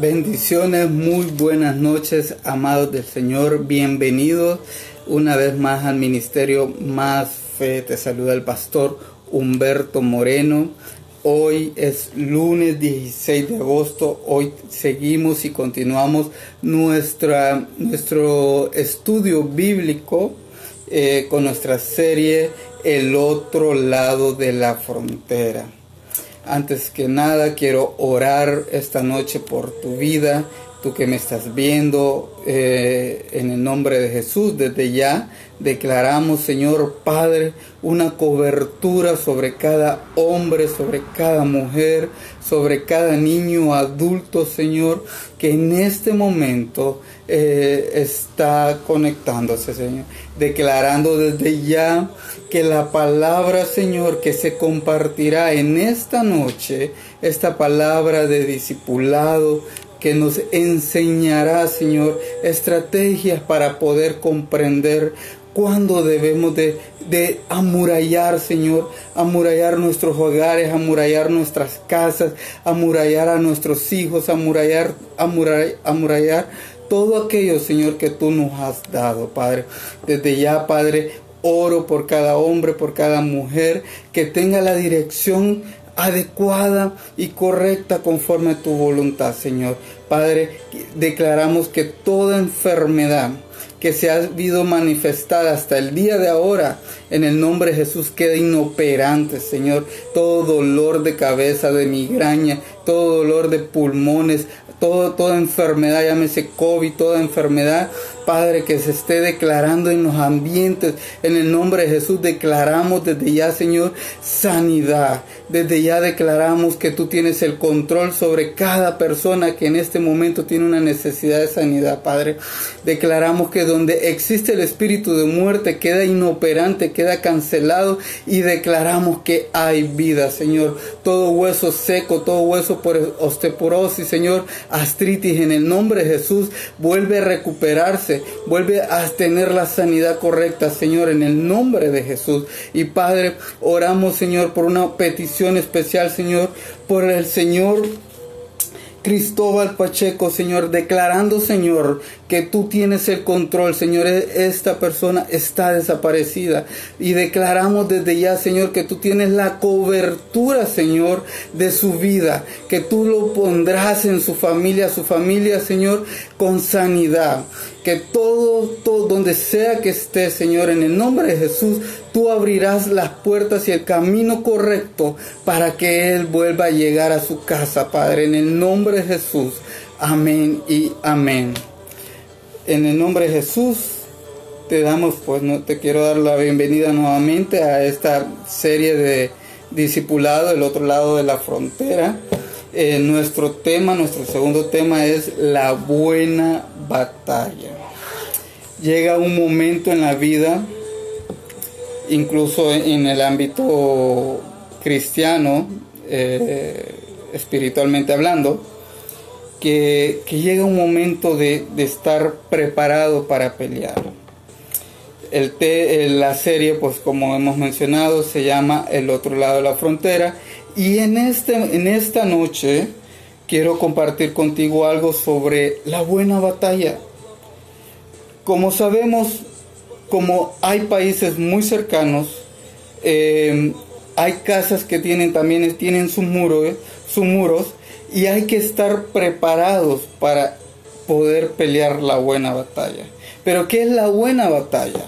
Bendiciones, muy buenas noches, amados del Señor. Bienvenidos una vez más al ministerio Más Fe. Te saluda el pastor Humberto Moreno. Hoy es lunes 16 de agosto. Hoy seguimos y continuamos nuestra, nuestro estudio bíblico eh, con nuestra serie El otro lado de la frontera. Antes que nada quiero orar esta noche por tu vida, tú que me estás viendo, eh, en el nombre de Jesús, desde ya declaramos, Señor Padre, una cobertura sobre cada hombre, sobre cada mujer, sobre cada niño, adulto, Señor, que en este momento eh, está conectándose, Señor. Declarando desde ya que la palabra, Señor, que se compartirá en esta noche, esta palabra de discipulado, que nos enseñará, Señor, estrategias para poder comprender cuándo debemos de, de, amurallar, Señor, amurallar nuestros hogares, amurallar nuestras casas, amurallar a nuestros hijos, amurallar, amurallar, amurallar todo aquello, Señor, que tú nos has dado, Padre. Desde ya, Padre, oro por cada hombre, por cada mujer, que tenga la dirección adecuada y correcta conforme a tu voluntad, Señor. Padre, declaramos que toda enfermedad que se ha habido manifestada hasta el día de ahora, en el nombre de Jesús, queda inoperante, Señor. Todo dolor de cabeza, de migraña, todo dolor de pulmones, todo, toda enfermedad, llámese COVID, toda enfermedad, Padre, que se esté declarando en los ambientes. En el nombre de Jesús declaramos desde ya, Señor, sanidad. Desde ya declaramos que tú tienes el control sobre cada persona que en este momento tiene una necesidad de sanidad, Padre. Declaramos que donde existe el espíritu de muerte queda inoperante, queda cancelado y declaramos que hay vida, Señor. Todo hueso seco, todo hueso por osteoporosis, Señor, artritis en el nombre de Jesús vuelve a recuperarse, vuelve a tener la sanidad correcta, Señor, en el nombre de Jesús. Y Padre, oramos, Señor, por una petición especial, Señor, por el Señor Cristóbal Pacheco, Señor, declarando, Señor, que tú tienes el control, Señor. E-, esta persona está desaparecida. Y declaramos desde ya, Señor, que tú tienes la cobertura, Señor, de su vida. Que tú lo pondrás en su familia, su familia, Señor, con sanidad. Que todo, todo, donde sea que esté, Señor, en el nombre de Jesús, tú abrirás las puertas y el camino correcto para que Él vuelva a llegar a su casa, Padre. En el nombre de Jesús. Amén y amén. En el nombre de Jesús te damos, pues no te quiero dar la bienvenida nuevamente a esta serie de discipulado, el otro lado de la frontera. Eh, nuestro tema, nuestro segundo tema es la buena batalla. Llega un momento en la vida, incluso en el ámbito cristiano, eh, espiritualmente hablando, que, llega un momento de, estar preparado para pelear. El la serie, pues como hemos mencionado, se llama El otro lado de la frontera y en, este, en esta noche quiero compartir contigo algo sobre la buena batalla. Como sabemos, como hay países muy cercanos, eh, hay casas que tienen también tienen sus muros, sus muros y hay que estar preparados para poder pelear la buena batalla. Pero ¿qué es la buena batalla?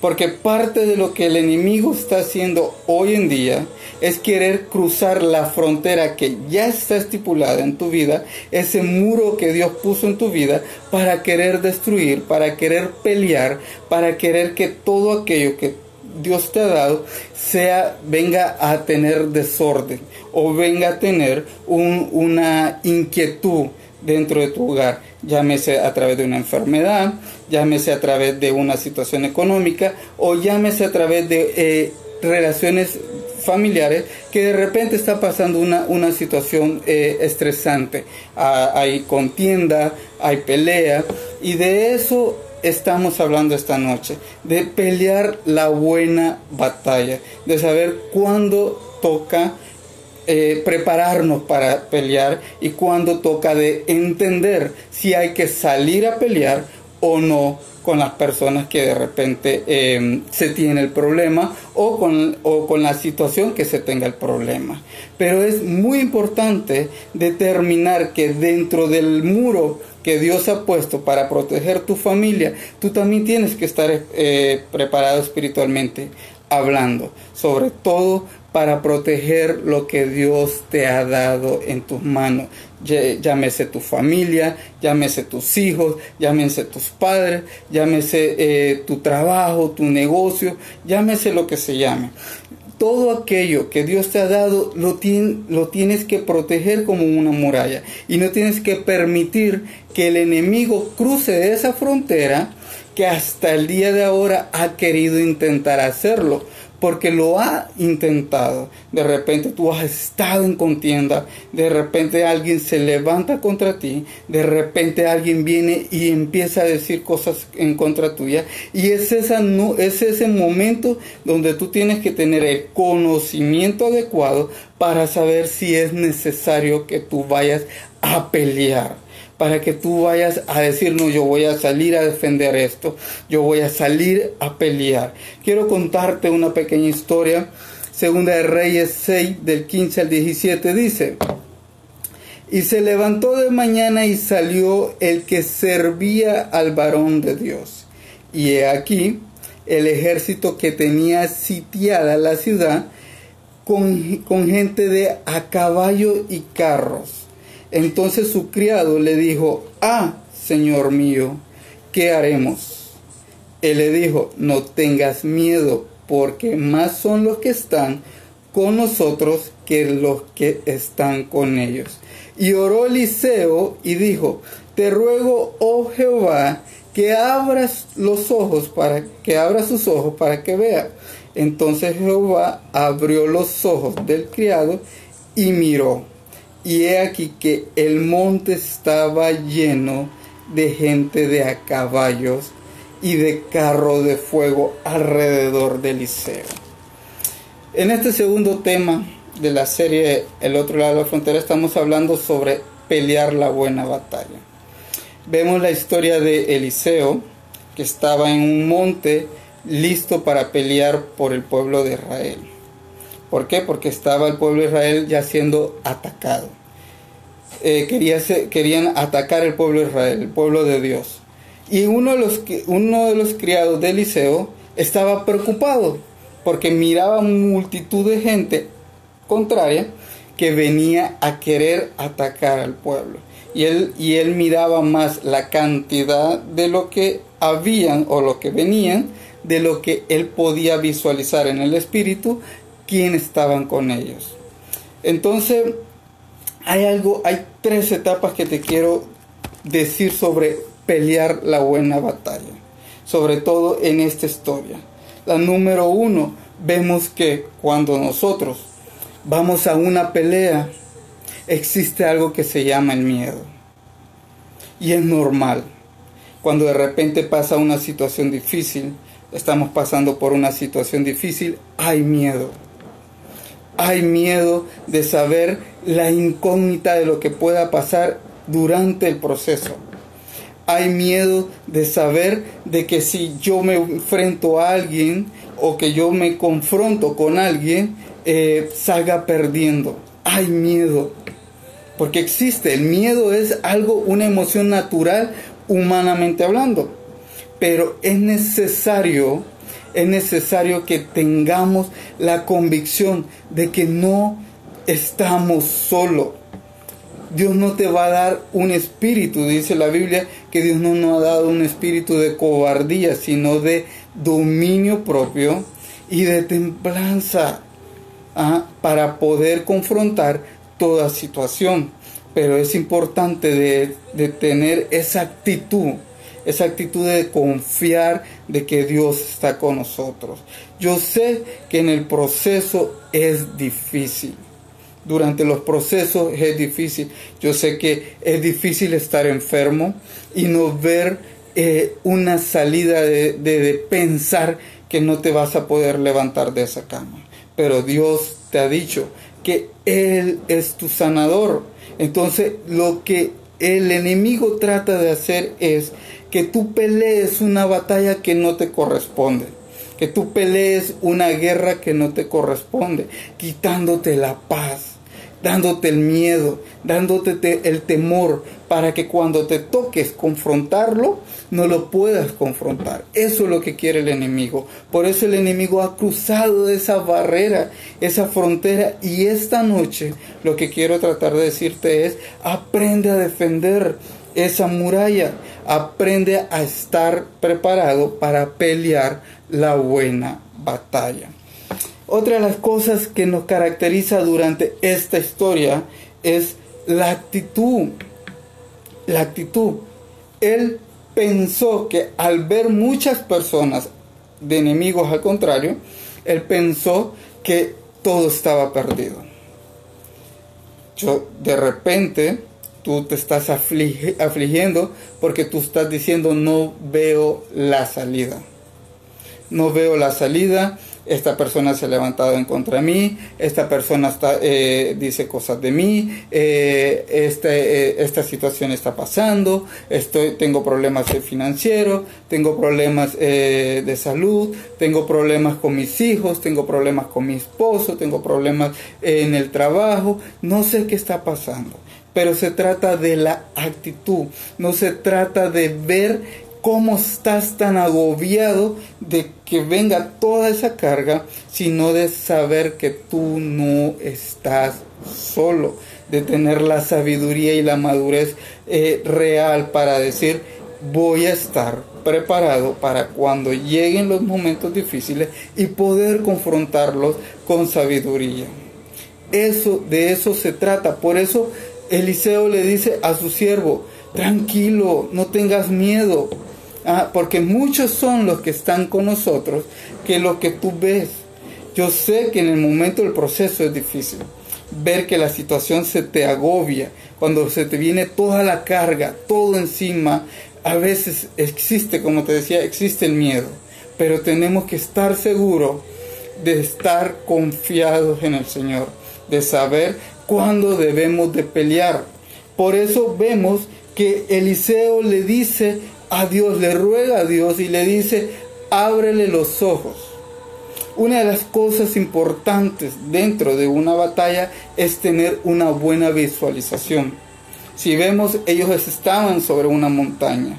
Porque parte de lo que el enemigo está haciendo hoy en día es querer cruzar la frontera que ya está estipulada en tu vida, ese muro que Dios puso en tu vida, para querer destruir, para querer pelear, para querer que todo aquello que Dios te ha dado sea venga a tener desorden o venga a tener una inquietud dentro de tu hogar, llámese a través de una enfermedad, llámese a través de una situación económica o llámese a través de eh, relaciones familiares que de repente está pasando una, una situación eh, estresante. Ah, hay contienda, hay pelea y de eso estamos hablando esta noche, de pelear la buena batalla, de saber cuándo toca eh, prepararnos para pelear y cuando toca de entender si hay que salir a pelear o no con las personas que de repente em, se tiene el problema o con, o con la situación que se tenga el problema. Pero es muy importante determinar que dentro del muro que Dios ha puesto para proteger tu familia, tú también tienes que estar eh, preparado espiritualmente hablando, sobre todo para proteger lo que Dios te ha dado en tus manos. Llámese tu familia, llámese tus hijos, llámese tus padres, llámese eh, tu trabajo, tu negocio, llámese lo que se llame. Todo aquello que Dios te ha dado lo, tienes que proteger como una muralla. Y no tienes que permitir que el enemigo cruce esa frontera que hasta el día de ahora ha querido intentar hacerlo porque lo ha intentado. De repente tú has estado en contienda, de repente alguien se levanta contra ti, de repente alguien viene y empieza a decir cosas en contra tuya y es, esa, no, es ese momento donde tú tienes que tener el conocimiento adecuado para saber si es necesario que tú vayas a pelear para que tú vayas a decir, no, yo voy a salir a defender esto, yo voy a salir a pelear. Quiero contarte una pequeña historia. Segunda de Reyes 6, del 15 al 17, dice, y se levantó de mañana y salió el que servía al varón de Dios. Y he aquí el ejército que tenía sitiada la ciudad con, con gente de a caballo y carros entonces su criado le dijo, ah, Señor mío, ¿qué haremos? Él le dijo, no tengas miedo, porque más son los que están con nosotros que los que están con ellos. Y oró Eliseo y dijo, te ruego, oh Jehová, que abras los ojos para que abra sus ojos para que vea. Entonces Jehová abrió los ojos del criado y miró y he aquí que el monte estaba lleno de gente de a caballos y de carro de fuego alrededor de Eliseo. En este segundo tema de la serie El otro lado de la frontera estamos hablando sobre pelear la buena batalla. Vemos la historia de Eliseo que estaba en un monte listo para pelear por el pueblo de Israel. ¿Por qué? Porque estaba el pueblo de Israel ya siendo atacado. Eh, querían atacar el pueblo de Israel, el pueblo de Dios. Y uno de los, criados de Eliseo estaba preocupado porque miraba multitud de gente contraria que venía a querer atacar al pueblo. Y él, y él miraba más la cantidad de lo que habían o lo que venían, de lo que él podía visualizar en el espíritu, quién estaban con ellos. Entonces, hay algo, hay tres etapas que te quiero decir sobre pelear la buena batalla, sobre todo en esta historia. La número uno, vemos que cuando nosotros vamos a una pelea, existe algo que se llama el miedo. Y es normal. Cuando de repente pasa una situación difícil, estamos pasando por una situación difícil, hay miedo hay miedo de saber la incógnita de lo que pueda pasar durante el proceso. Hay miedo de saber de que si yo me enfrento a alguien o que yo me confronto con alguien, eh, salga perdiendo. Hay miedo. Porque existe. El miedo es algo, una emoción natural, humanamente hablando. Pero es necesario es necesario que tengamos la convicción de que no estamos solos. Dios no te va a dar un espíritu, dice la Biblia, que Dios no nos ha dado un espíritu de cobardía, sino de dominio propio y de templanza ¿ah? para poder confrontar toda situación. Pero es importante de, tener esa actitud esa actitud de confiar de que Dios está con nosotros. Yo sé que en el proceso es difícil. Durante los procesos es difícil. Yo sé que es difícil estar enfermo y no ver eh, una salida de, de pensar que no te vas a poder levantar de esa cama. Pero Dios te ha dicho que Él es tu sanador. Entonces lo que el enemigo trata de hacer es que tú pelees una batalla que no te corresponde, que tú pelees una guerra que no te corresponde, quitándote la paz, dándote el miedo, dándote el temor, para que cuando te toques confrontarlo, no lo puedas confrontar. Eso es lo que quiere el enemigo. Por eso el enemigo ha cruzado esa barrera, esa frontera. Y esta noche lo que quiero tratar de decirte es, aprende a defender esa muralla. Aprende a estar preparado para pelear la buena batalla. Otra de las cosas que nos caracteriza durante esta historia es la actitud. La actitud. Él pensó que al ver muchas personas de enemigos al contrario, él pensó que todo estaba perdido. Yo de repente tú te estás afligiendo porque tú estás diciendo no veo la salida. No veo la salida. Esta persona se ha levantado en contra de mí, esta persona está, eh, dice cosas de mí, eh, este, eh, esta situación está pasando, estoy, tengo problemas financieros, tengo problemas de salud, tengo problemas con mis hijos, tengo problemas con mi esposo, tengo problemas en el trabajo, no sé qué está pasando. Pero se trata de la actitud, no se trata de ver cómo estás tan agobiado de que venga toda esa carga, sino de saber que tú no estás solo, de tener la sabiduría y la madurez eh, real para decir, voy a estar preparado para cuando lleguen los momentos difíciles y poder confrontarlos con sabiduría. Eso, de eso se trata. Por eso Eliseo le dice a su siervo, tranquilo, no tengas miedo, Ah, porque muchos son los que están con nosotros que lo que tú ves. Yo sé que en el momento del proceso es difícil. Ver que la situación se te agobia, cuando se te viene toda la carga, todo encima, a veces existe, como te decía, existe el miedo. Pero tenemos que estar seguros de estar confiados en el Señor, de saber cuándo debemos de pelear. Por eso vemos que Eliseo le dice a Dios, le ruega a Dios y le dice, ábrele los ojos. Una de las cosas importantes dentro de una batalla es tener una buena visualización. Si vemos, ellos estaban sobre una montaña.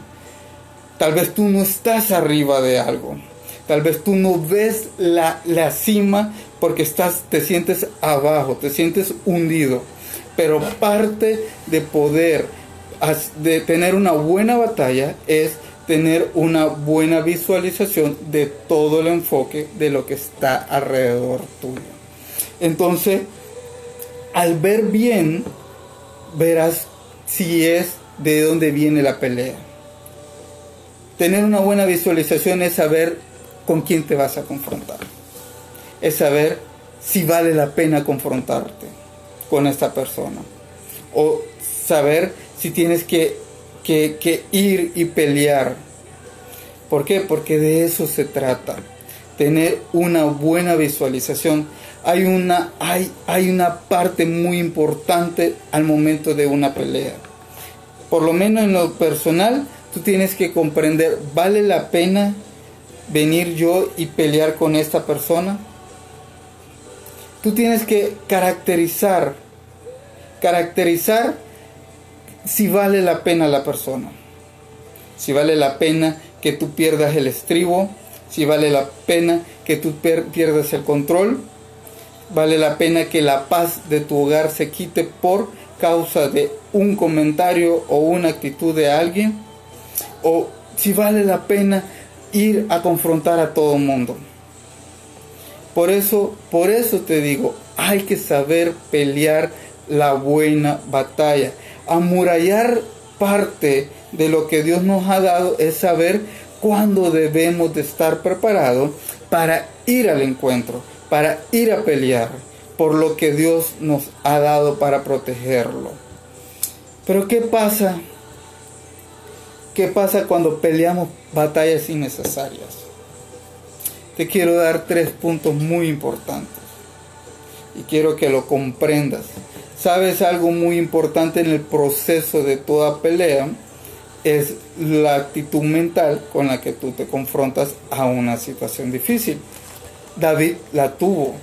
Tal vez tú no estás arriba de algo. Tal vez tú no ves la, la cima porque estás, te sientes abajo, te sientes hundido. Pero parte de poder de tener una buena batalla es tener una buena visualización de todo el enfoque de lo que está alrededor tuyo. Entonces, al ver bien, verás si es de dónde viene la pelea. Tener una buena visualización es saber con quién te vas a confrontar. Es saber si vale la pena confrontarte con esta persona. O saber si tienes que, ir y pelear. ¿Por qué? Porque de eso se trata. Tener una buena visualización. Hay una, hay, hay una parte muy importante al momento de una pelea. Por lo menos en lo personal, tú tienes que comprender, ¿vale la pena venir yo y pelear con esta persona? Tú tienes que caracterizar, caracterizar si vale la pena la persona, si vale la pena que tú pierdas el estribo, si vale la pena que tú pierdas el control, vale la pena que la paz de tu hogar se quite por causa de un comentario o una actitud de alguien, o si vale la pena ir a confrontar a todo mundo. Por eso, por eso te digo, hay que saber pelear la buena batalla amurallar parte de lo que Dios nos ha dado es saber cuándo debemos de estar preparados para ir al encuentro, para ir a pelear por lo que Dios nos ha dado para protegerlo. Pero ¿qué pasa? ¿Qué pasa cuando peleamos batallas innecesarias? Te quiero dar tres puntos muy importantes. y quiero que lo comprendas. Sabes algo muy importante en el proceso de toda pelea es la actitud mental con la que tú te confrontas a una situación difícil. David la tuvo.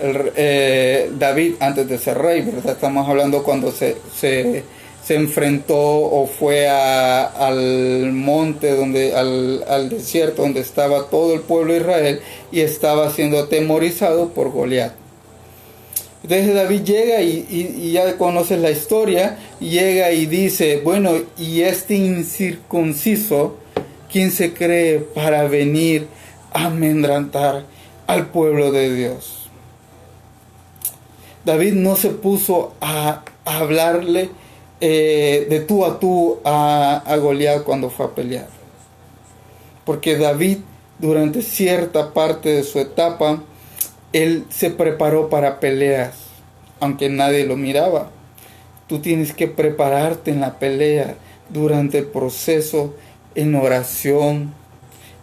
Eh, David antes de ser rey, ¿verdad? Estamos hablando cuando se, se, enfrentó o fue al monte, donde, al, al, desierto donde estaba todo el pueblo de Israel y estaba siendo atemorizado por Goliat. Entonces David llega y, ya conoces la historia, llega y dice, bueno, y este incircunciso, ¿quién se cree para venir a amedrantar al pueblo de Dios? David no se puso a, hablarle eh, de tú a tú a, a Goliat cuando fue a pelear. Porque David durante cierta parte de su etapa él se preparó para peleas, aunque nadie lo miraba. Tú tienes que prepararte en la pelea durante el proceso, en oración,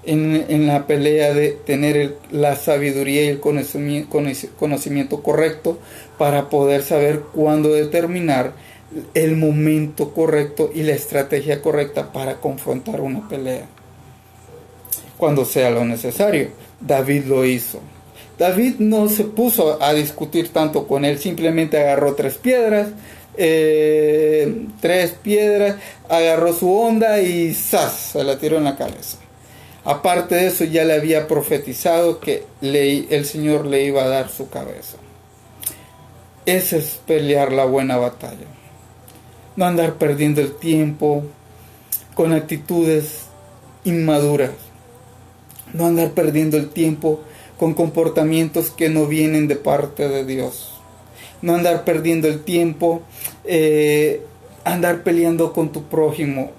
en, la pelea de tener la sabiduría y el conocimiento correcto para poder saber cuándo determinar el momento correcto y la estrategia correcta para confrontar una pelea. Cuando sea lo necesario. David lo hizo. David no se puso a discutir tanto con él, simplemente agarró tres piedras, eh, tres piedras, agarró su onda y ¡zas! se la tiró en la cabeza. Aparte de eso, ya le había profetizado que el Señor le iba a dar su cabeza. Ese es pelear la buena batalla. No andar perdiendo el tiempo con actitudes inmaduras. No andar perdiendo el tiempo con comportamientos que no vienen de parte de Dios. No andar perdiendo el tiempo, eh, andar peleando con tu prójimo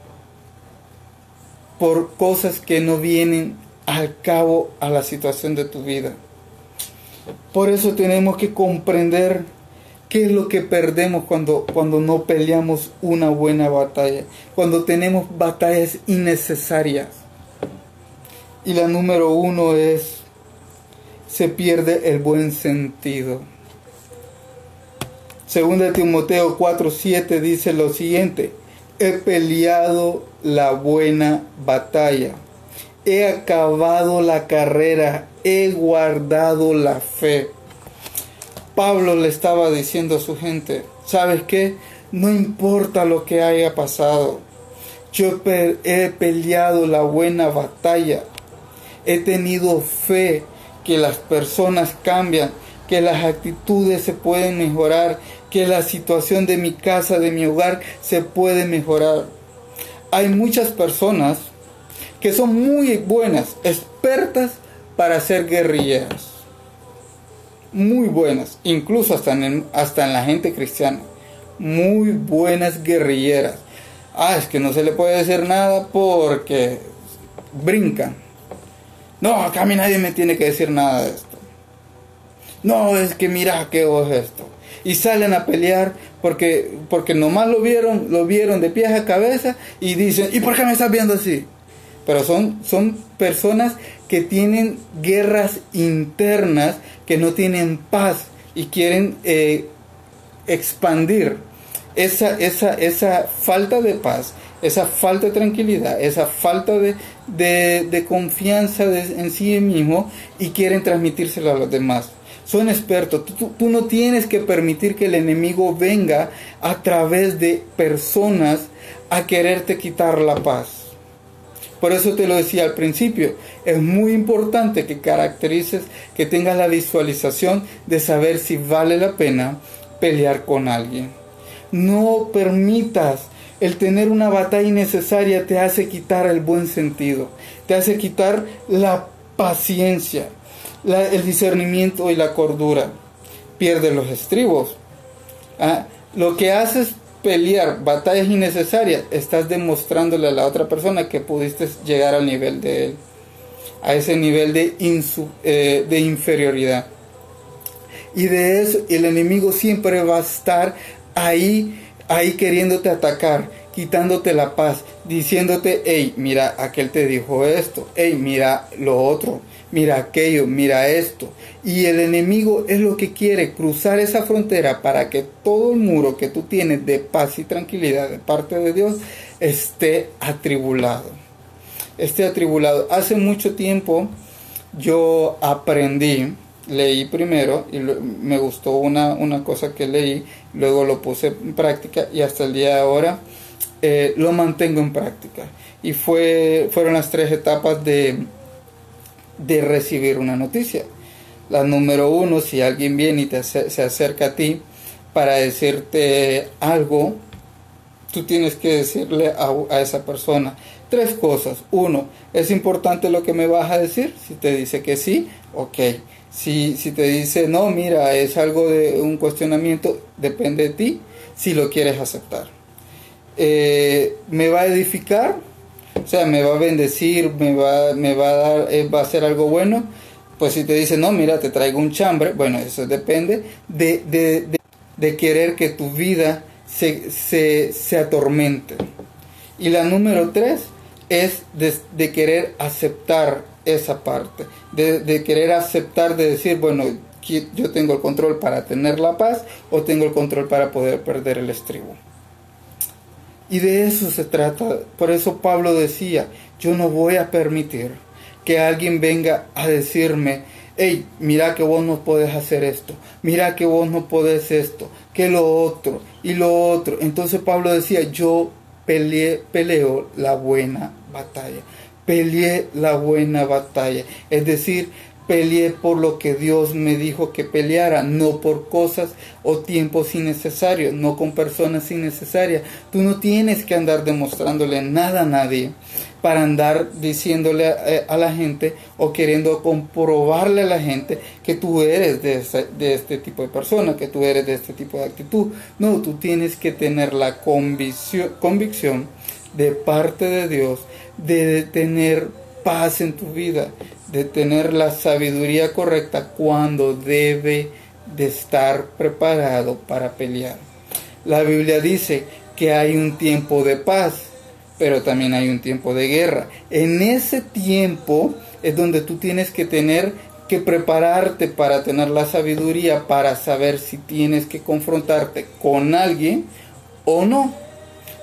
por cosas que no vienen al cabo a la situación de tu vida. Por eso tenemos que comprender qué es lo que perdemos cuando, cuando no peleamos una buena batalla, cuando tenemos batallas innecesarias. Y la número uno es se pierde el buen sentido. Segunda de Timoteo 4:7 dice lo siguiente: He peleado la buena batalla, he acabado la carrera, he guardado la fe. Pablo le estaba diciendo a su gente, ¿sabes qué? No importa lo que haya pasado, yo he peleado la buena batalla, he tenido fe, que las personas cambian, que las actitudes se pueden mejorar, que la situación de mi casa, de mi hogar, se puede mejorar. Hay muchas personas que son muy buenas, expertas para ser guerrilleras. Muy buenas, incluso hasta en, hasta en la gente cristiana. Muy buenas guerrilleras. Ah, es que no se le puede decir nada porque brincan no, acá a mí nadie me tiene que decir nada de esto. No, es que mira qué es esto. Y salen a pelear porque, porque nomás lo vieron, lo vieron de pies a cabeza y dicen, ¿y por qué me estás viendo así? Pero son, son personas que tienen guerras internas, que no tienen paz y quieren eh, expandir esa, esa, esa falta de paz esa falta de tranquilidad, esa falta de, confianza en sí mismo y quieren transmitírselo a los demás. Son expertos. Tú, no tienes que permitir que el enemigo venga a través de personas a quererte quitar la paz. Por eso te lo decía al principio, es muy importante que caracterices, que tengas la visualización de saber si vale la pena pelear con alguien. No permitas el tener una batalla innecesaria te hace quitar el buen sentido, te hace quitar la paciencia, el discernimiento y la cordura. Pierdes los estribos. Ah, lo que haces pelear batallas innecesarias, estás demostrándole a la otra persona que pudiste llegar al nivel de él, a ese nivel de, eh, de inferioridad. Y de eso el enemigo siempre va a estar ahí ahí queriéndote atacar, quitándote la paz, diciéndote, hey, mira, aquel te dijo esto, hey, mira lo otro, mira aquello, mira esto. Y el enemigo es lo que quiere, cruzar esa frontera para que todo el muro que tú tienes de paz y tranquilidad de parte de Dios esté atribulado. Esté atribulado. Hace mucho tiempo yo aprendí, leí primero y me gustó una, una cosa que leí, luego lo puse en práctica y hasta el día de ahora eh, lo mantengo en práctica. Y fue, fueron las tres etapas de, de recibir una noticia. La número uno, si alguien viene y te, se acerca a ti para decirte algo, tú tienes que decirle a, a, esa persona tres cosas. Uno, ¿es importante lo que me vas a decir? Si te dice que sí, ok. Si, si te dice no, mira, es algo de un cuestionamiento, depende de ti si lo quieres aceptar. Eh, me va a edificar, o sea, me va a bendecir, me va, me va a dar, eh, va a hacer algo bueno. Pues si te dice, no, mira, te traigo un chambre, bueno, eso depende de, de, de, querer que tu vida se, se, se, atormente. Y la número tres es de, querer aceptar esa parte, de, querer aceptar, de decir, bueno, yo tengo el control para tener la paz o tengo el control para poder perder el estribo. Y de eso se trata. Por eso Pablo decía, yo no voy a permitir que alguien venga a decirme, hey, mira que vos no puedes hacer esto, mira que vos no podés esto, que lo otro y lo otro. Entonces Pablo decía, yo peleé, peleo la buena batalla, peleé la buena batalla. Es decir, Peleé por lo que Dios me dijo que peleara, no por cosas o tiempos innecesarios, no con personas innecesarias. Tú no tienes que andar demostrándole nada a nadie para andar diciéndole a, eh, la gente o queriendo comprobarle a la gente que tú eres de, de este tipo de persona, que tú eres de este tipo de actitud. No, tú tienes que tener la convicción, convicción de parte de Dios de tener paz en tu vida, de tener la sabiduría correcta cuando debe de estar preparado para pelear. La Biblia dice que hay un tiempo de paz, pero también hay un tiempo de guerra. En ese tiempo es donde tú tienes que tener que prepararte para tener la sabiduría para saber si tienes que confrontarte con alguien o no.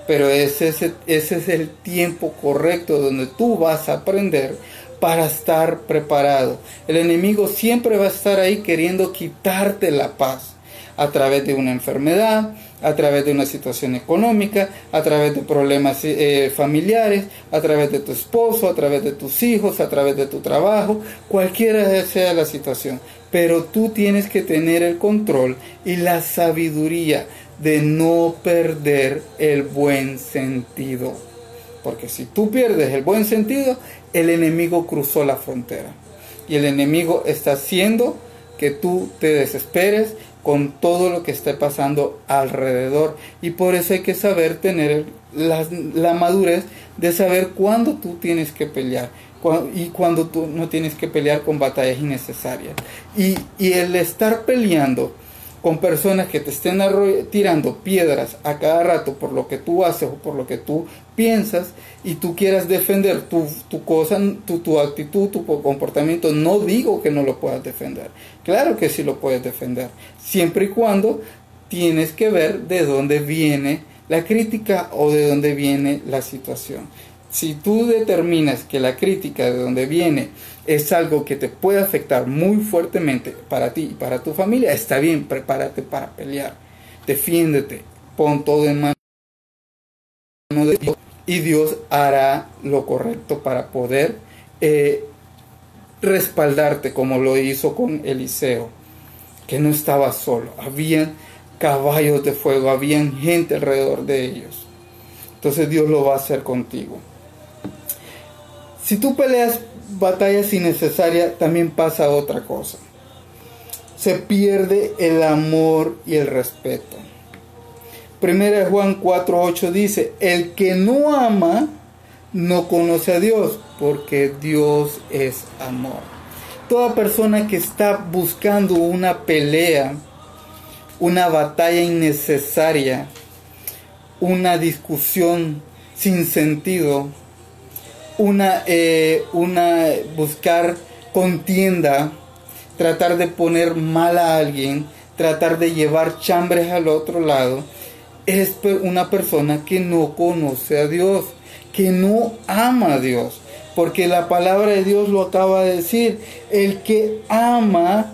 Pero ese es, ese es el tiempo correcto donde tú vas a aprender para estar preparado. El enemigo siempre va a estar ahí queriendo quitarte la paz a través de una enfermedad, a través de una situación económica, a través de problemas eh, familiares, a través de tu esposo, a través de tus hijos, a través de tu trabajo, cualquiera sea la situación. Pero tú tienes que tener el control y la sabiduría de no perder el buen sentido. Porque si tú pierdes el buen sentido, el enemigo cruzó la frontera. Y el enemigo está haciendo que tú te desesperes con todo lo que esté pasando alrededor. Y por eso hay que saber tener la, madurez de saber cuándo tú tienes que pelear y cuándo tú no tienes que pelear con batallas innecesarias. Y, y el estar peleando con personas que te estén tirando piedras a cada rato por lo que tú haces o por lo que tú piensas y tú quieras defender tu, tu cosa, tu, tu, actitud, tu comportamiento, no digo que no lo puedas defender. Claro que sí lo puedes defender, siempre y cuando tienes que ver de dónde viene la crítica o de dónde viene la situación. Si tú determinas que la crítica de dónde viene es algo que te puede afectar muy fuertemente para ti y para tu familia, está bien, prepárate para pelear. Defiéndete, pon todo en manos de Dios y Dios hará lo correcto para poder eh, respaldarte como lo hizo con Eliseo, que no estaba solo, habían caballos de fuego, habían gente alrededor de ellos. Entonces Dios lo va a hacer contigo. Si tú peleas batallas innecesarias, también pasa otra cosa. Se pierde el amor y el respeto. Primera Juan 4:8 dice, el que no ama no conoce a Dios, porque Dios es amor. Toda persona que está buscando una pelea, una batalla innecesaria, una discusión sin sentido, una, eh, una buscar contienda, tratar de poner mal a alguien, tratar de llevar chambres al otro lado, es una persona que no conoce a Dios, que no ama a Dios. Porque la palabra de Dios lo acaba de decir, el que ama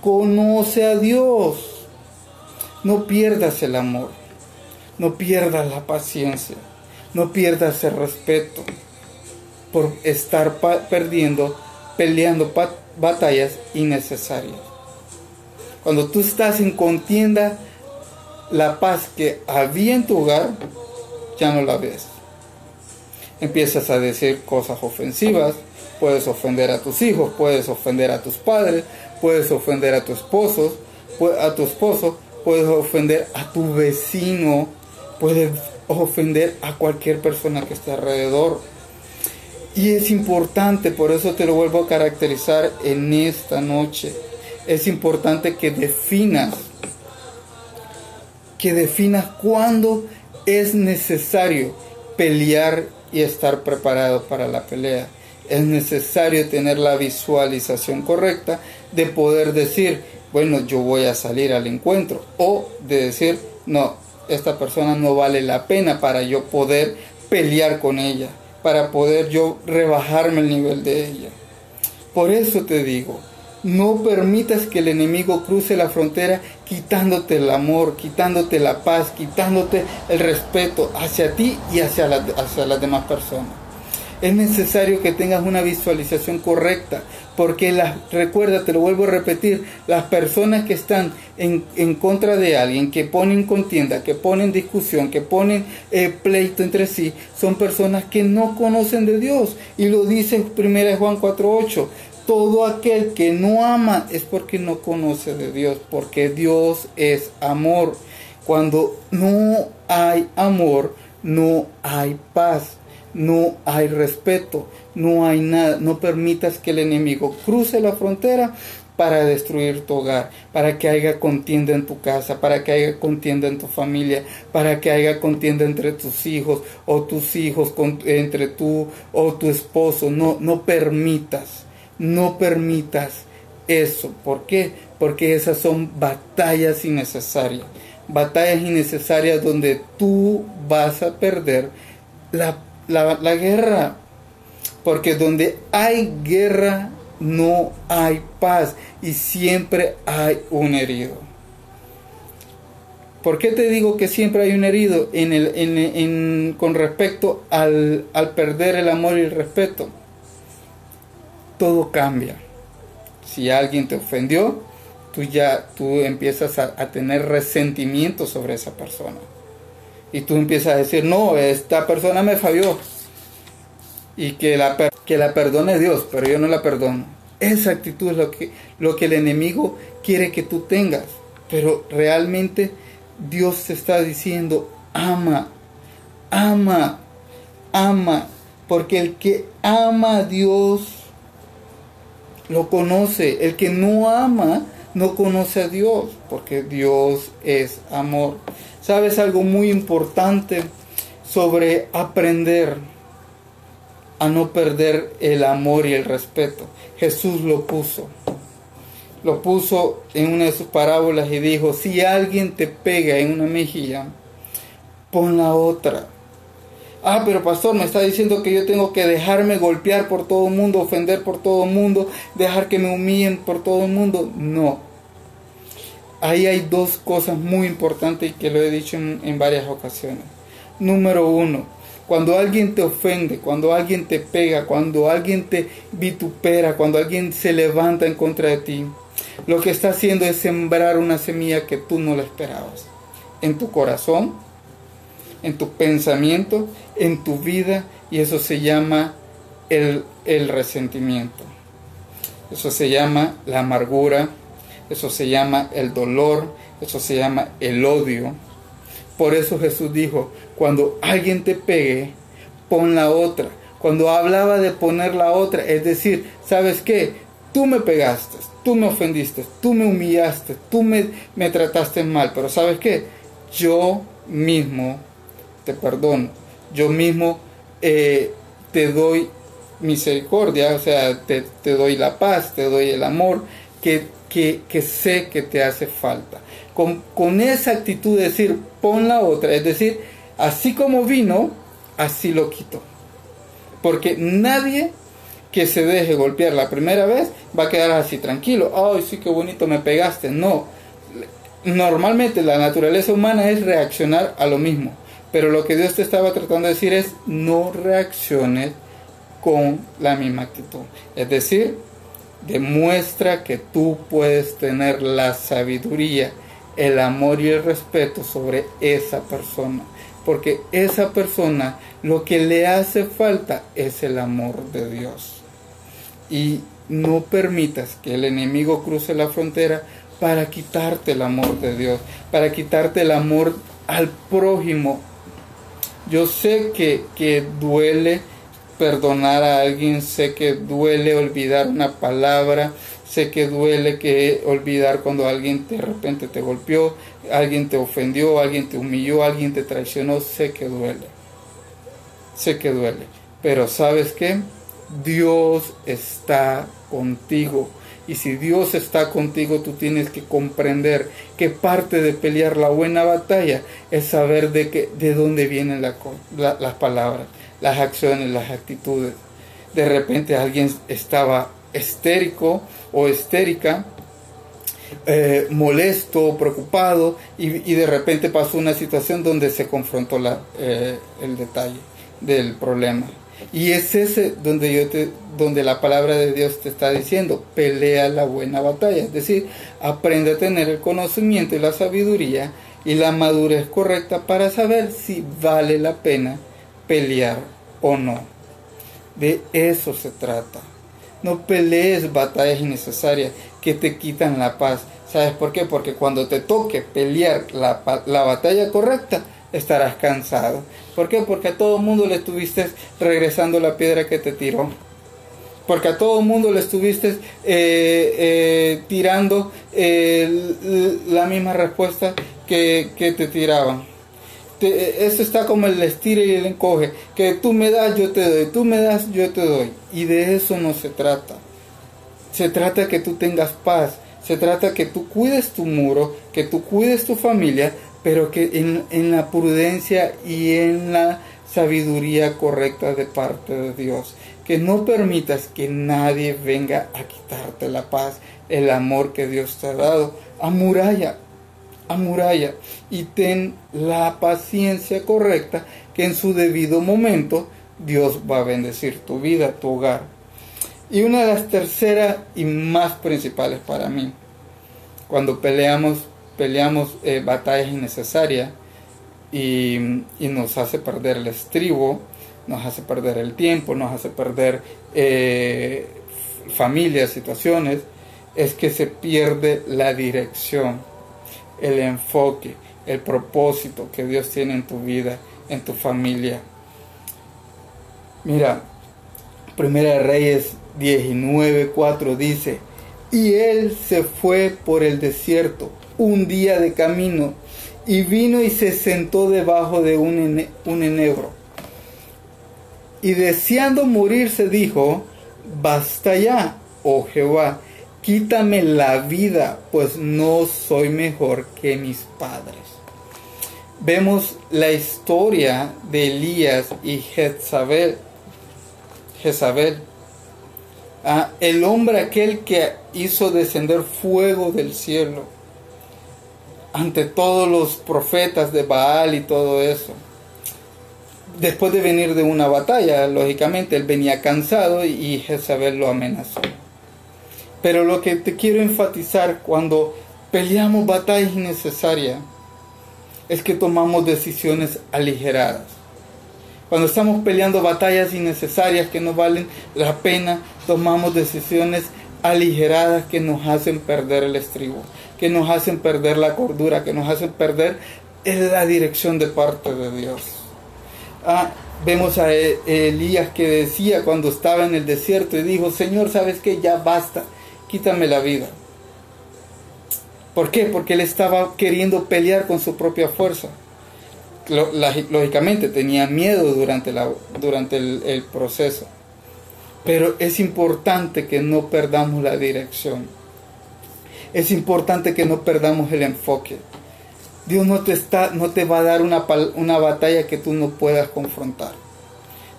conoce a Dios. No pierdas el amor, no pierdas la paciencia, no pierdas el respeto por estar perdiendo, peleando batallas innecesarias. Cuando tú estás en contienda, la paz que había en tu hogar ya no la ves. Empiezas a decir cosas ofensivas, puedes ofender a tus hijos, puedes ofender a tus padres, puedes ofender a tu esposo, a tu esposo, puedes ofender a tu vecino, puedes ofender a cualquier persona que esté alrededor. Y es importante, por eso te lo vuelvo a caracterizar en esta noche. Es importante que definas, que definas cuándo es necesario pelear y estar preparado para la pelea. Es necesario tener la visualización correcta de poder decir, bueno, yo voy a salir al encuentro. O de decir, no, esta persona no vale la pena para yo poder pelear con ella, para poder yo rebajarme el nivel de ella. Por eso te digo, no permitas que el enemigo cruce la frontera quitándote el amor, quitándote la paz, quitándote el respeto hacia ti y hacia, hacia las demás personas. Es necesario que tengas una visualización correcta, porque las, recuerda, te lo vuelvo a repetir, las personas que están en, en contra de alguien, que ponen contienda, que ponen discusión, que ponen eh, pleito entre sí, son personas que no conocen de Dios. Y lo dice 1 Juan 4.8, todo aquel que no ama es porque no conoce de Dios, porque Dios es amor. Cuando no hay amor, no hay paz, no hay respeto, no hay nada. No permitas que el enemigo cruce la frontera para destruir tu hogar, para que haya contienda en tu casa, para que haya contienda en tu familia, para que haya contienda entre tus hijos o tus hijos, entre tú o tu esposo. No, no permitas no permitas eso. ¿Por qué? Porque esas son batallas innecesarias. Batallas innecesarias donde tú vas a perder la, la guerra. Porque donde hay guerra no hay paz y siempre hay un herido. ¿Por qué te digo que siempre hay un herido en el, en, con respecto al, al perder el amor y el respeto? todo cambia. Si alguien te ofendió, tú ya tú empiezas a, tener resentimiento sobre esa persona. Y tú empiezas a decir, no, esta persona me falló. Y que la, que la perdone Dios, pero yo no la perdono. Esa actitud es lo que, lo que el enemigo quiere que tú tengas. Pero realmente Dios te está diciendo, ama, ama, ama. Porque el que ama a Dios lo conoce. El que no ama no conoce a Dios, porque Dios es amor. ¿Sabes algo muy importante sobre aprender a no perder el amor y el respeto? Jesús lo puso. Lo puso en una de sus parábolas y dijo, si alguien te pega en una mejilla, pon la otra. Ah, pero pastor, me está diciendo que yo tengo que dejarme golpear por todo el mundo, ofender por todo el mundo, dejar que me humillen por todo el mundo. No. Ahí hay dos cosas muy importantes que lo he dicho en, varias ocasiones. Número uno, cuando alguien te ofende, cuando alguien te pega, cuando alguien te vitupera, cuando alguien se levanta en contra de ti, lo que está haciendo es sembrar una semilla que tú no la esperabas. En tu corazón, en tu pensamiento, en tu vida, y eso se llama el, el resentimiento. Eso se llama la amargura, eso se llama el dolor, eso se llama el odio. Por eso Jesús dijo, cuando alguien te pegue, pon la otra. Cuando hablaba de poner la otra, es decir, ¿sabes qué? Tú me pegaste, tú me ofendiste, tú me humillaste, tú me, me trataste mal, pero ¿sabes qué? Yo mismo te perdono. Yo mismo eh, te doy misericordia, o sea, te, doy la paz, te doy el amor que, que, sé que te hace falta. Con, con esa actitud de decir, pon la otra, es decir, así como vino, así lo quito. Porque nadie que se deje golpear la primera vez va a quedar así tranquilo. Ay, sí, qué bonito me pegaste. No. Normalmente la naturaleza humana es reaccionar a lo mismo. Pero lo que Dios te estaba tratando de decir es no reacciones con la misma actitud. Es decir, demuestra que tú puedes tener la sabiduría, el amor y el respeto sobre esa persona. Porque esa persona lo que le hace falta es el amor de Dios y no permitas que el enemigo cruce la frontera para quitarte el amor de Dios, para quitarte el amor al prójimo. Yo sé que, que duele perdonar a alguien, sé que duele olvidar una palabra, sé que duele que olvidar cuando alguien de repente te golpeó, alguien te ofendió, alguien te humilló, alguien te traicionó, sé que duele. Sé que duele. Pero ¿sabes qué? Dios está contigo. Y si Dios está contigo, tú tienes que comprender que parte de pelear la buena batalla es saber de, que, de dónde vienen las palabras, las acciones, las actitudes. De repente alguien estaba estérico o estérica, eh, molesto, preocupado, y, de repente pasó una situación donde se confrontó la, eh, el detalle del problema. Y es ese donde, yo te, donde la palabra de Dios te está diciendo, pelea la buena batalla. Es decir, aprende a tener el conocimiento y la sabiduría y la madurez correcta para saber si vale la pena pelear o no. De eso se trata. No pelees batallas innecesarias que te quitan la paz. ¿Sabes por qué? Porque cuando te toque pelear la, la batalla correcta, estarás cansado. ¿Por qué? Porque a todo mundo le estuviste regresando la piedra que te tiró. Porque a todo mundo le estuviste eh, eh, tirando eh, la misma respuesta que, te tiraban. Eso está como el estire y el encoge. Que tú me das, yo te doy. Tú me das, yo te doy. Y de eso no se trata. Se trata que tú tengas paz. Se trata que tú cuides tu muro, que tú cuides tu familia, pero que en, la prudencia y en la sabiduría correcta de parte de Dios. Que no permitas que nadie venga a quitarte la paz, el amor que Dios te ha dado. Amuralla, amuralla y ten la paciencia correcta que en su debido momento Dios va a bendecir tu vida, tu hogar. Y una de las terceras y más principales para mí, cuando peleamos peleamos eh, batallas innecesarias y, nos hace perder el estribo, nos hace perder el tiempo, nos hace perder eh, familias, situaciones, es que se pierde la dirección, el enfoque, el propósito que Dios tiene en tu vida, en tu familia. Mira, Primera de Reyes 19:4 dice, y él se fue por el desierto un día de camino y vino y se sentó debajo de un, un enebro. Y deseando morirse dijo, basta ya, oh Jehová, quítame la vida, pues no soy mejor que mis padres. Vemos la historia de Elías y Jezabel. Jezabel. Ah, el hombre aquel que hizo descender fuego del cielo ante todos los profetas de Baal y todo eso. Después de venir de una batalla, lógicamente él venía cansado y Jezabel lo amenazó. Pero lo que te quiero enfatizar cuando peleamos batallas innecesarias es que tomamos decisiones aligeradas. Cuando estamos peleando batallas innecesarias que no valen la pena, tomamos decisiones que nos hacen perder el estribo que nos hacen perder la cordura, que nos hacen perder la dirección de parte de Dios. Ah, vemos a e-, Elías que decía cuando estaba en el desierto y dijo, Señor, ¿sabes qué? Ya basta, quítame la vida. ¿Por qué? Porque él estaba queriendo pelear con su propia fuerza. lógicamente tenía miedo durante, durante el, proceso. Pero es importante que no perdamos la dirección. Es importante que no perdamos el enfoque. Dios no te, está, no te va a dar una, una batalla que tú no puedas confrontar.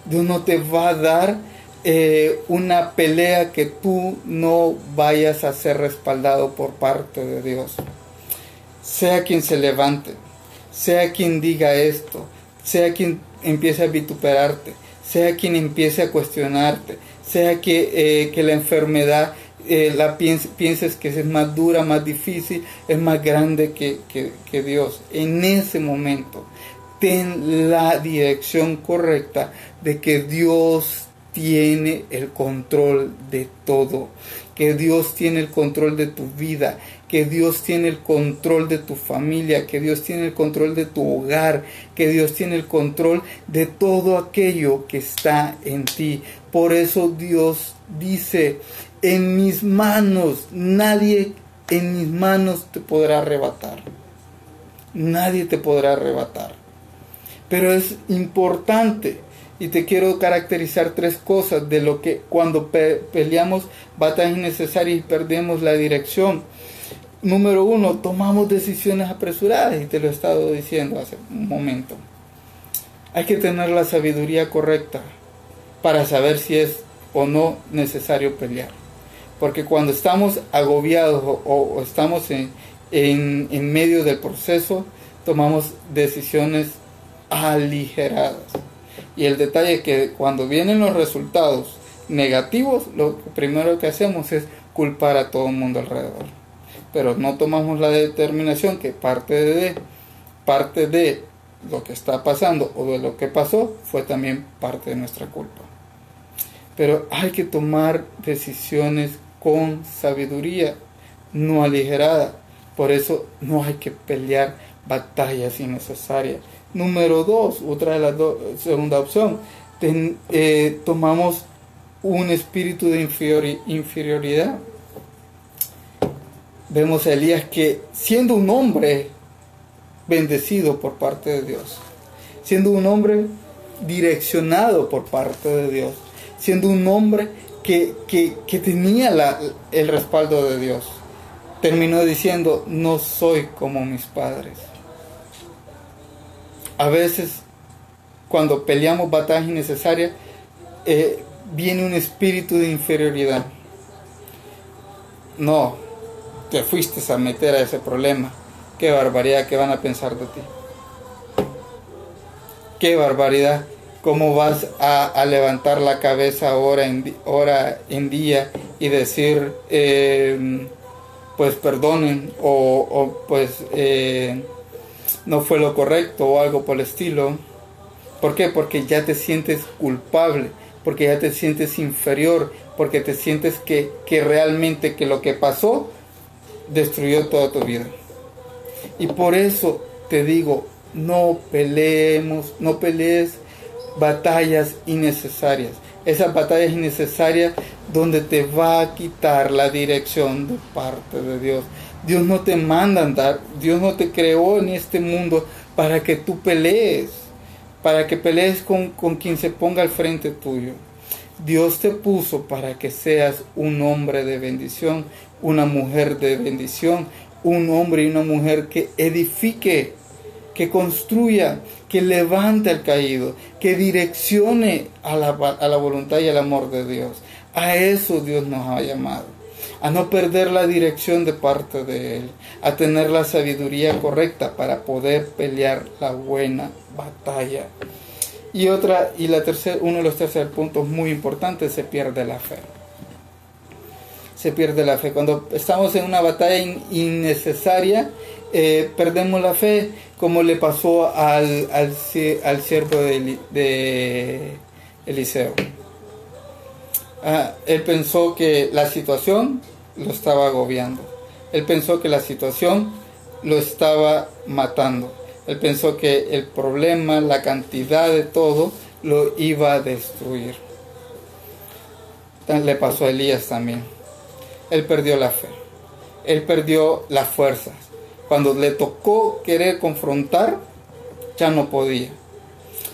Dios no te va a dar eh, una pelea que tú no vayas a ser respaldado por parte de Dios. Sea quien se levante, sea quien diga esto, sea quien empiece a vituperarte, sea quien empiece a cuestionarte, sea que, eh, la enfermedad eh, la pienses, que es más dura, más difícil, es más grande que, que Dios. En ese momento, ten la dirección correcta de que Dios tiene el control de todo, que Dios tiene el control de tu vida, que Dios tiene el control de tu familia, que Dios tiene el control de tu hogar, que Dios tiene el control de todo aquello que está en ti. Por eso Dios dice, en mis manos, nadie en mis manos te podrá arrebatar. Nadie te podrá arrebatar. Pero es importante y te quiero caracterizar tres cosas de lo que cuando peleamos batallas innecesarias y perdemos la dirección número uno, tomamos decisiones apresuradas y te lo he estado diciendo hace un momento. Hay que tener la sabiduría correcta para saber si es o no necesario pelear. Porque cuando estamos agobiados o, estamos en, medio del proceso, tomamos decisiones aligeradas. Y el detalle es que cuando vienen los resultados negativos, lo primero que hacemos es culpar a todo el mundo alrededor pero no tomamos la determinación que parte de, parte de lo que está pasando o de lo que pasó fue también parte de nuestra culpa. Pero hay que tomar decisiones con sabiduría, no aligerada. Por eso no hay que pelear batallas innecesarias. Número dos, otra de las dos, segunda opción, eh, tomamos un espíritu de inferioridad vemos a Elías que siendo un hombre bendecido por parte de Dios, siendo un hombre direccionado por parte de Dios, siendo un hombre que, tenía la, el respaldo de Dios, terminó diciendo, no soy como mis padres. A veces, cuando peleamos batallas innecesarias, eh, viene un espíritu de inferioridad. No, te fuiste a meter a ese problema. Qué barbaridad que van a pensar de ti. Qué barbaridad. ¿Cómo vas a, levantar la cabeza hora en, hora en día y decir, eh, pues perdonen o, pues eh, no fue lo correcto o algo por el estilo? ¿Por qué? Porque ya te sientes culpable, porque ya te sientes inferior, porque te sientes que, que realmente que lo que pasó destruyó toda tu vida. Y por eso te digo, no peleemos, no pelees batallas innecesarias. Esas batallas innecesarias donde te va a quitar la dirección de parte de Dios. Dios no te manda andar, Dios no te creó en este mundo para que tú pelees, para que pelees con, con quien se ponga al frente tuyo. Dios te puso para que seas un hombre de bendición, una mujer de bendición, un hombre y una mujer que edifique, que construya, que levante al caído, que direccione a la, a la voluntad y al amor de Dios. A eso Dios nos ha llamado a no perder la dirección de parte de Él, a tener la sabiduría correcta para poder pelear la buena batalla. Y otra, y la tercera, uno de los terceros puntos muy importantes, se pierde la fe. Se pierde la fe. Cuando estamos en una batalla innecesaria, eh, perdemos la fe, como le pasó al, al, al siervo de, Eliseo. Ah, él pensó que la situación lo estaba agobiando. Él pensó que la situación lo estaba matando. Él pensó que el problema, la cantidad de todo, lo iba a destruir. Le pasó a Elías también. Él perdió la fe. Él perdió las fuerzas. Cuando le tocó querer confrontar, ya no podía.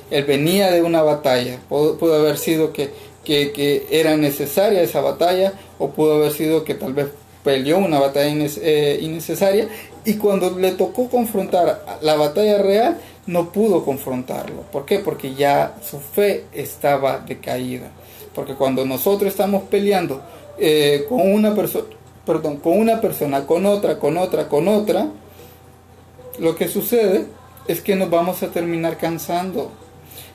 Él venía de una batalla, pudo, haber sido que, que, era necesaria esa batalla o pudo haber sido que tal vez peleó una batalla eh, innecesaria y cuando le tocó confrontar la batalla real, no pudo confrontarlo. ¿Por qué? Porque ya su fe estaba decaída. Porque cuando nosotros estamos peleando eh, con una persona, perdón, con una persona, con otra, con otra, con otra, lo que sucede es que nos vamos a terminar cansando.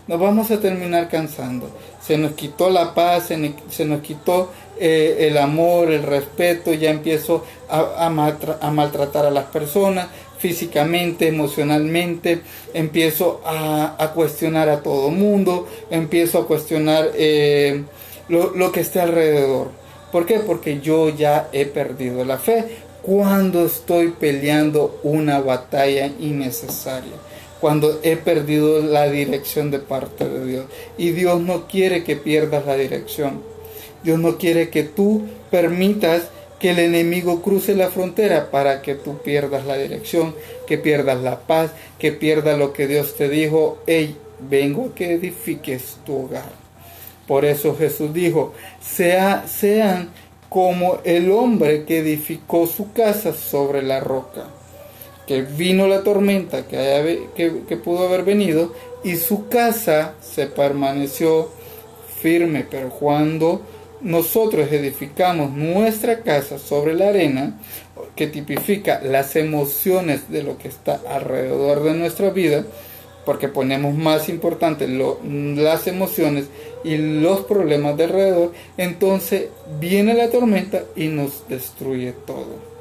Nos vamos a terminar cansando. Se nos quitó la paz, se nos quitó eh, el amor, el respeto, ya empiezo a, maltratar a las personas físicamente, emocionalmente, empiezo a, cuestionar a todo mundo, empiezo a cuestionar eh, lo que esté alrededor. ¿Por qué? Porque yo ya he perdido la fe cuando estoy peleando una batalla innecesaria cuando he perdido la dirección de parte de Dios. Y Dios no quiere que pierdas la dirección. Dios no quiere que tú permitas que el enemigo cruce la frontera para que tú pierdas la dirección, que pierdas la paz, que pierdas lo que Dios te dijo, hey, vengo a que edifiques tu hogar. Por eso Jesús dijo, sea, sean como el hombre que edificó su casa sobre la roca, que vino la tormenta que, pudo haber venido y su casa se permaneció firme, pero cuando nosotros edificamos nuestra casa sobre la arena, que tipifica las emociones de lo que está alrededor de nuestra vida, porque ponemos más importante las emociones y los problemas de alrededor, entonces viene la tormenta y nos destruye todo.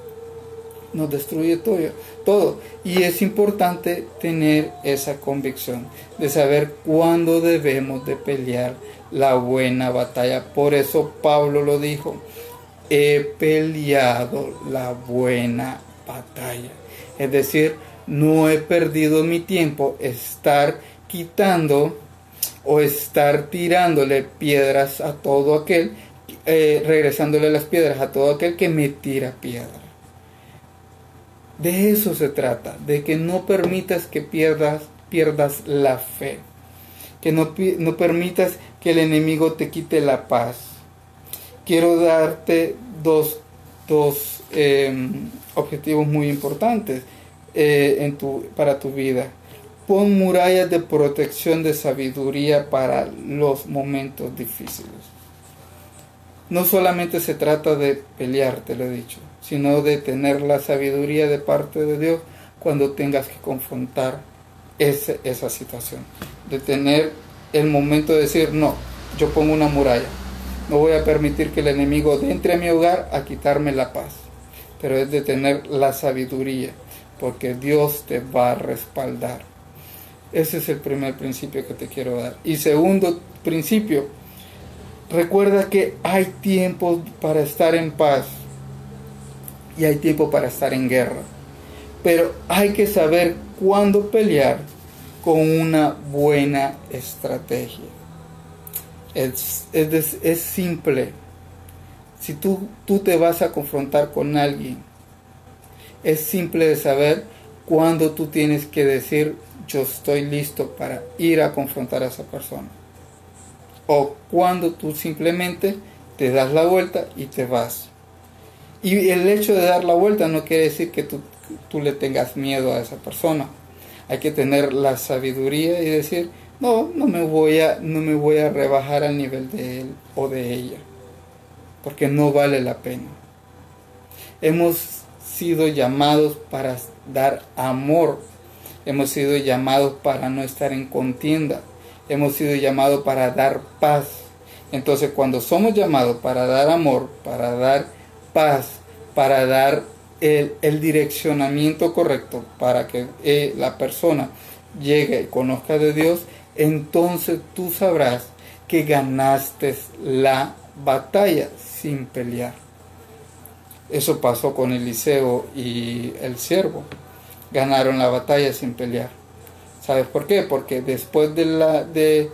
Nos destruye todo, todo. Y es importante tener esa convicción de saber cuándo debemos de pelear la buena batalla. Por eso Pablo lo dijo, he peleado la buena batalla. Es decir, no he perdido mi tiempo estar quitando o estar tirándole piedras a todo aquel, eh, regresándole las piedras a todo aquel que me tira piedra. De eso se trata, de que no permitas que pierdas, pierdas la fe, que no, no permitas que el enemigo te quite la paz. Quiero darte dos, em, objetivos muy importantes eh, en tu, para tu vida. Pon murallas de protección de sabiduría para los momentos difíciles. No solamente se trata de pelear, te lo he dicho, sino de tener la sabiduría de parte de Dios cuando tengas que confrontar esa situación. De tener el momento de decir, no, yo pongo una muralla. No voy a permitir que el enemigo entre a mi hogar a quitarme la paz. Pero es de tener la sabiduría, porque Dios te va a respaldar. Ese es el primer principio que te quiero dar. Y segundo principio, recuerda que hay tiempo para estar en paz y hay tiempo para estar en guerra. Pero hay que saber cuándo pelear con una buena estrategia. Es, es, simple. Si tú, tú te vas a confrontar con alguien, es simple de saber cuándo tú tienes que decir yo estoy listo para ir a confrontar a esa persona. O cuando tú simplemente te das la vuelta y te vas. Y el hecho de dar la vuelta no quiere decir que tú, tú le tengas miedo a esa persona hay que tener la sabiduría y decir, no, no me voy a, no me voy a rebajar al nivel de él o de ella, porque no vale la pena. Hemos sido llamados para dar amor, hemos sido llamados para no estar en contienda, hemos sido llamados para dar paz. Entonces cuando somos llamados para dar amor, para dar paz, para dar el, direccionamiento correcto para que eh, la persona llegue y conozca de Dios, entonces tú sabrás que ganaste la batalla sin pelear. Eso pasó con Eliseo y el siervo. Ganaron la batalla sin pelear. ¿Sabes por qué? Porque después de, la, de,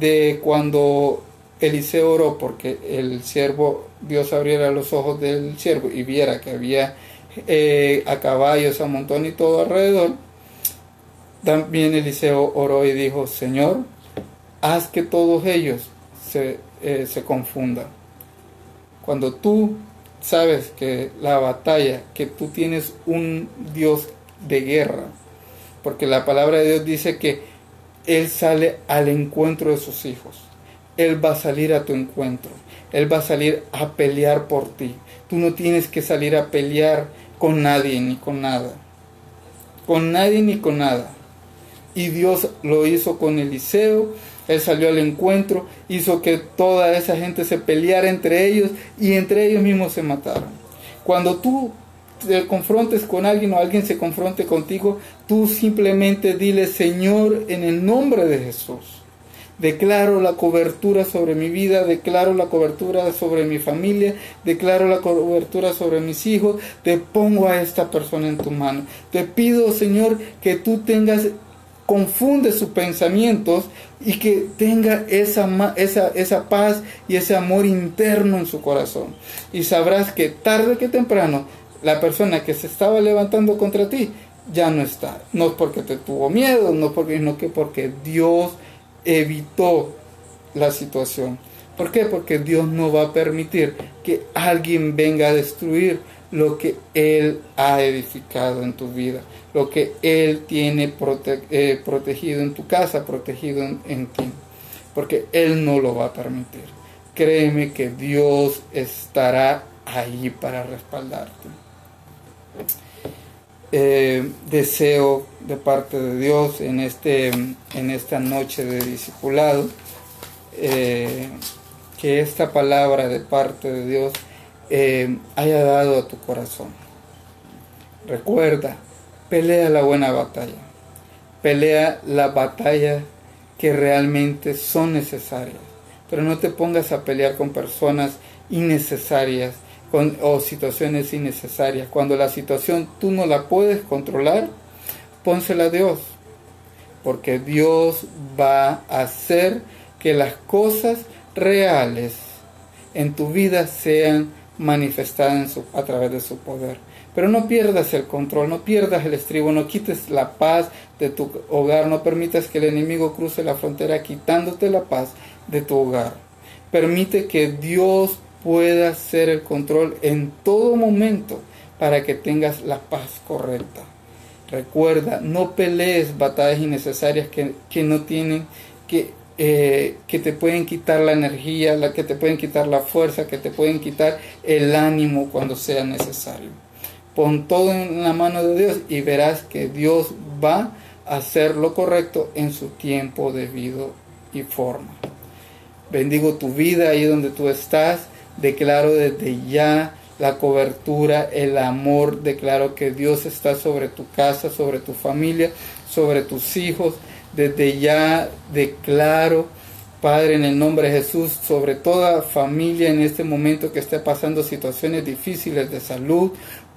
de cuando Eliseo oró, porque el siervo, Dios abriera los ojos del siervo y viera que había eh, a caballos, a montón y todo alrededor, También Eliseo oró y dijo, Señor, haz que todos ellos se, eh, se confundan. Cuando tú sabes que la batalla, que tú tienes un Dios de guerra, porque la palabra de Dios dice que Él sale al encuentro de sus hijos. Él va a salir a tu encuentro. Él va a salir a pelear por ti. Tú no tienes que salir a pelear con nadie ni con nada. Con nadie ni con nada. Y Dios lo hizo con Eliseo. Él salió al encuentro, hizo que toda esa gente se peleara entre ellos y entre ellos mismos se mataron. Cuando tú te confrontes con alguien o alguien se confronte contigo, tú simplemente dile, Señor, en el nombre de Jesús Declaro la cobertura sobre mi vida, declaro la cobertura sobre mi familia, declaro la cobertura sobre mis hijos. Te pongo a esta persona en tu mano. Te pido, Señor, que tú tengas, confunde sus pensamientos y que tenga esa, esa, esa paz y ese amor interno en su corazón. Y sabrás que tarde que temprano la persona que se estaba levantando contra ti ya no está. No es porque te tuvo miedo, no porque, no que porque Dios evitó la situación. ¿Por qué? Porque Dios no va a permitir que alguien venga a destruir lo que Él ha edificado en tu vida, lo que Él tiene eh, protegido en tu casa, protegido en, en ti, porque Él no lo va a permitir. Créeme que Dios estará ahí para respaldarte. Eh, deseo de parte de Dios en, este, en esta noche de discipulado, eh, que esta palabra de parte de Dios eh, haya dado a tu corazón. Recuerda, pelea la buena batalla, pelea la batalla que realmente son necesarias, pero no te pongas a pelear con personas innecesarias o situaciones innecesarias. Cuando la situación tú no la puedes controlar, pónsela a Dios. Porque Dios va a hacer que las cosas reales en tu vida sean manifestadas a través de su poder. Pero no pierdas el control, no pierdas el estribo, no quites la paz de tu hogar, no permitas que el enemigo cruce la frontera quitándote la paz de tu hogar. Permite que Dios pueda ser el control en todo momento para que tengas la paz correcta. Recuerda, no pelees batallas innecesarias que, no tienen, que, eh, que te pueden quitar la energía, la, que te pueden quitar la fuerza, que te pueden quitar el ánimo cuando sea necesario. Pon todo en la mano de Dios y verás que Dios va a hacer lo correcto en su tiempo debido y forma. Bendigo tu vida ahí donde tú estás Declaro desde ya la cobertura, el amor. Declaro que Dios está sobre tu casa, sobre tu familia, sobre tus hijos. Desde ya declaro, Padre, en el nombre de Jesús, sobre toda familia en este momento que esté pasando situaciones difíciles de salud,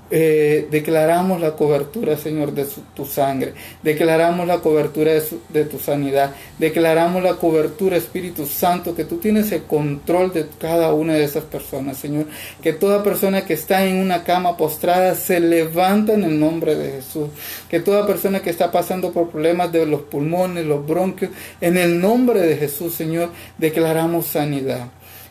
eh, declaramos la cobertura, Señor, de tu sangre, declaramos la cobertura de, tu sanidad, declaramos la cobertura, Espíritu Santo, que tú tienes el control de cada una de esas personas, Señor, que toda persona que está en una cama postrada se levanta en el nombre de Jesús, que toda persona que está pasando por problemas de los pulmones, los bronquios, en el nombre de Jesús, Señor, declaramos sanidad.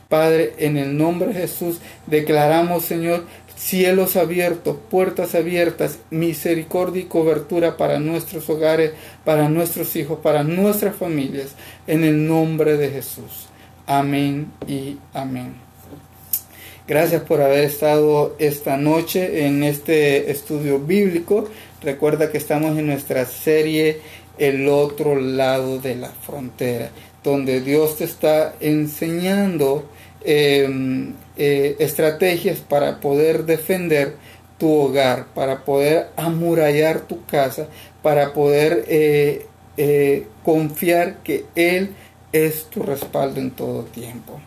Padre, en el nombre de Jesús, declaramos, Señor, cielos abiertos, puertas abiertas, misericordia y cobertura para nuestros hogares, para nuestros hijos, para nuestras familias, en el nombre de Jesús. Amén y amén. Gracias por haber estado esta noche en este estudio bíblico. Recuerda que estamos en nuestra serie El otro lado de la frontera, donde Dios te está enseñando Em, eh, estrategias para poder defender tu hogar, para poder amurallar tu casa, para poder eh, eh, confiar que Él es tu respaldo en todo tiempo.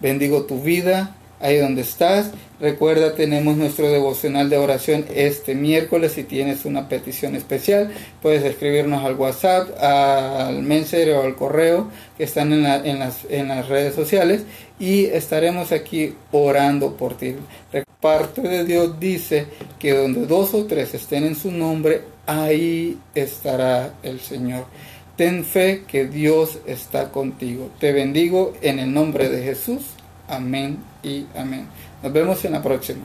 Bendigo tu vida, ahí donde estás. Recuerda, tenemos nuestro devocional de oración este miércoles. Si tienes una petición especial, puedes escribirnos al WhatsApp, al Messenger o al correo que están en, en, las, en las redes sociales y estaremos aquí orando por ti. Parte de Dios dice que donde dos o tres estén en su nombre, ahí estará el Señor. Ten fe que Dios está contigo. Te bendigo en el nombre de Jesús. Amén y amén. Nos vemos en la próxima.